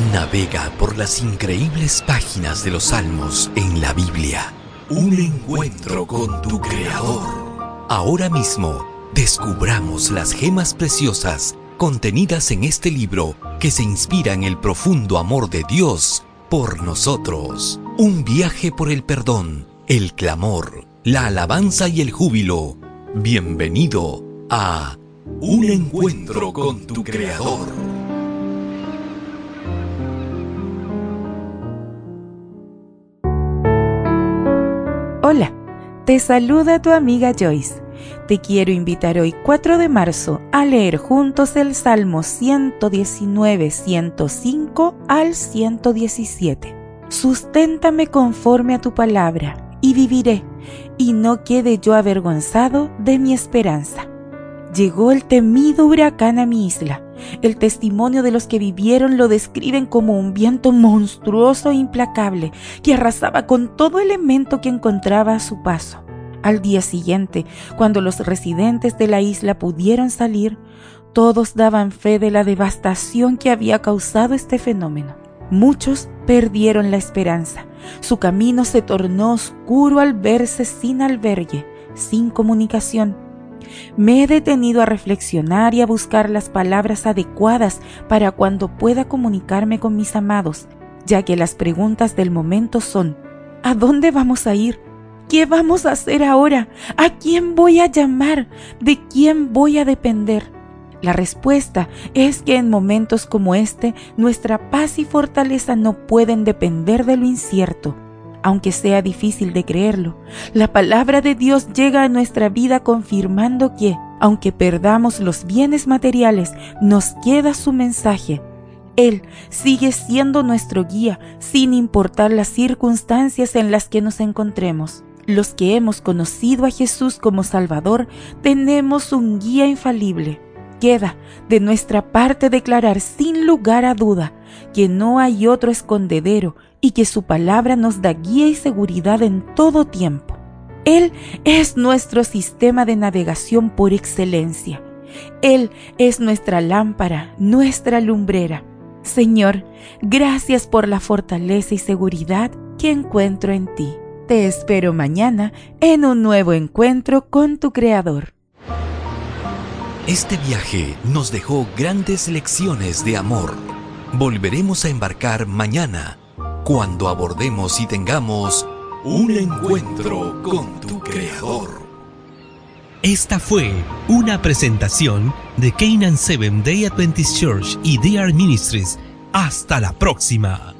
Navega por las increíbles páginas de los salmos en la Biblia. Un encuentro con tu Creador. Ahora mismo, descubramos las gemas preciosas contenidas en este libro que se inspira en el profundo amor de Dios por nosotros. Un viaje por el perdón, el clamor, la alabanza y el júbilo. Bienvenido a Un encuentro con tu Creador. Hola, te saluda tu amiga Joyce. Te quiero invitar hoy 4 de marzo a leer juntos el Salmo 119, 105 al 117. Susténtame conforme a tu palabra y viviré, y no quede yo avergonzado de mi esperanza. Llegó el temido huracán a mi isla el testimonio de los que vivieron lo describen como un viento monstruoso e implacable que arrasaba con todo elemento que encontraba a su paso. Al día siguiente, cuando los residentes de la isla pudieron salir, todos daban fe de la devastación que había causado este fenómeno. Muchos perdieron la esperanza. Su camino se tornó oscuro al verse sin albergue, sin comunicación me he detenido a reflexionar y a buscar las palabras adecuadas para cuando pueda comunicarme con mis amados, ya que las preguntas del momento son, ¿a dónde vamos a ir? ¿Qué vamos a hacer ahora? ¿A quién voy a llamar? ¿De quién voy a depender? La respuesta es que en momentos como este, nuestra paz y fortaleza no pueden depender de lo incierto aunque sea difícil de creerlo. La palabra de Dios llega a nuestra vida confirmando que, aunque perdamos los bienes materiales, nos queda su mensaje. Él sigue siendo nuestro guía sin importar las circunstancias en las que nos encontremos. Los que hemos conocido a Jesús como Salvador tenemos un guía infalible. Queda de nuestra parte declarar sin lugar a duda que no hay otro escondedero y que su palabra nos da guía y seguridad en todo tiempo. Él es nuestro sistema de navegación por excelencia. Él es nuestra lámpara, nuestra lumbrera. Señor, gracias por la fortaleza y seguridad que encuentro en ti. Te espero mañana en un nuevo encuentro con tu Creador. Este viaje nos dejó grandes lecciones de amor. Volveremos a embarcar mañana cuando abordemos y tengamos un encuentro con tu Creador. Esta fue una presentación de Canaan Seven Day Adventist Church y DR Ministries. Hasta la próxima.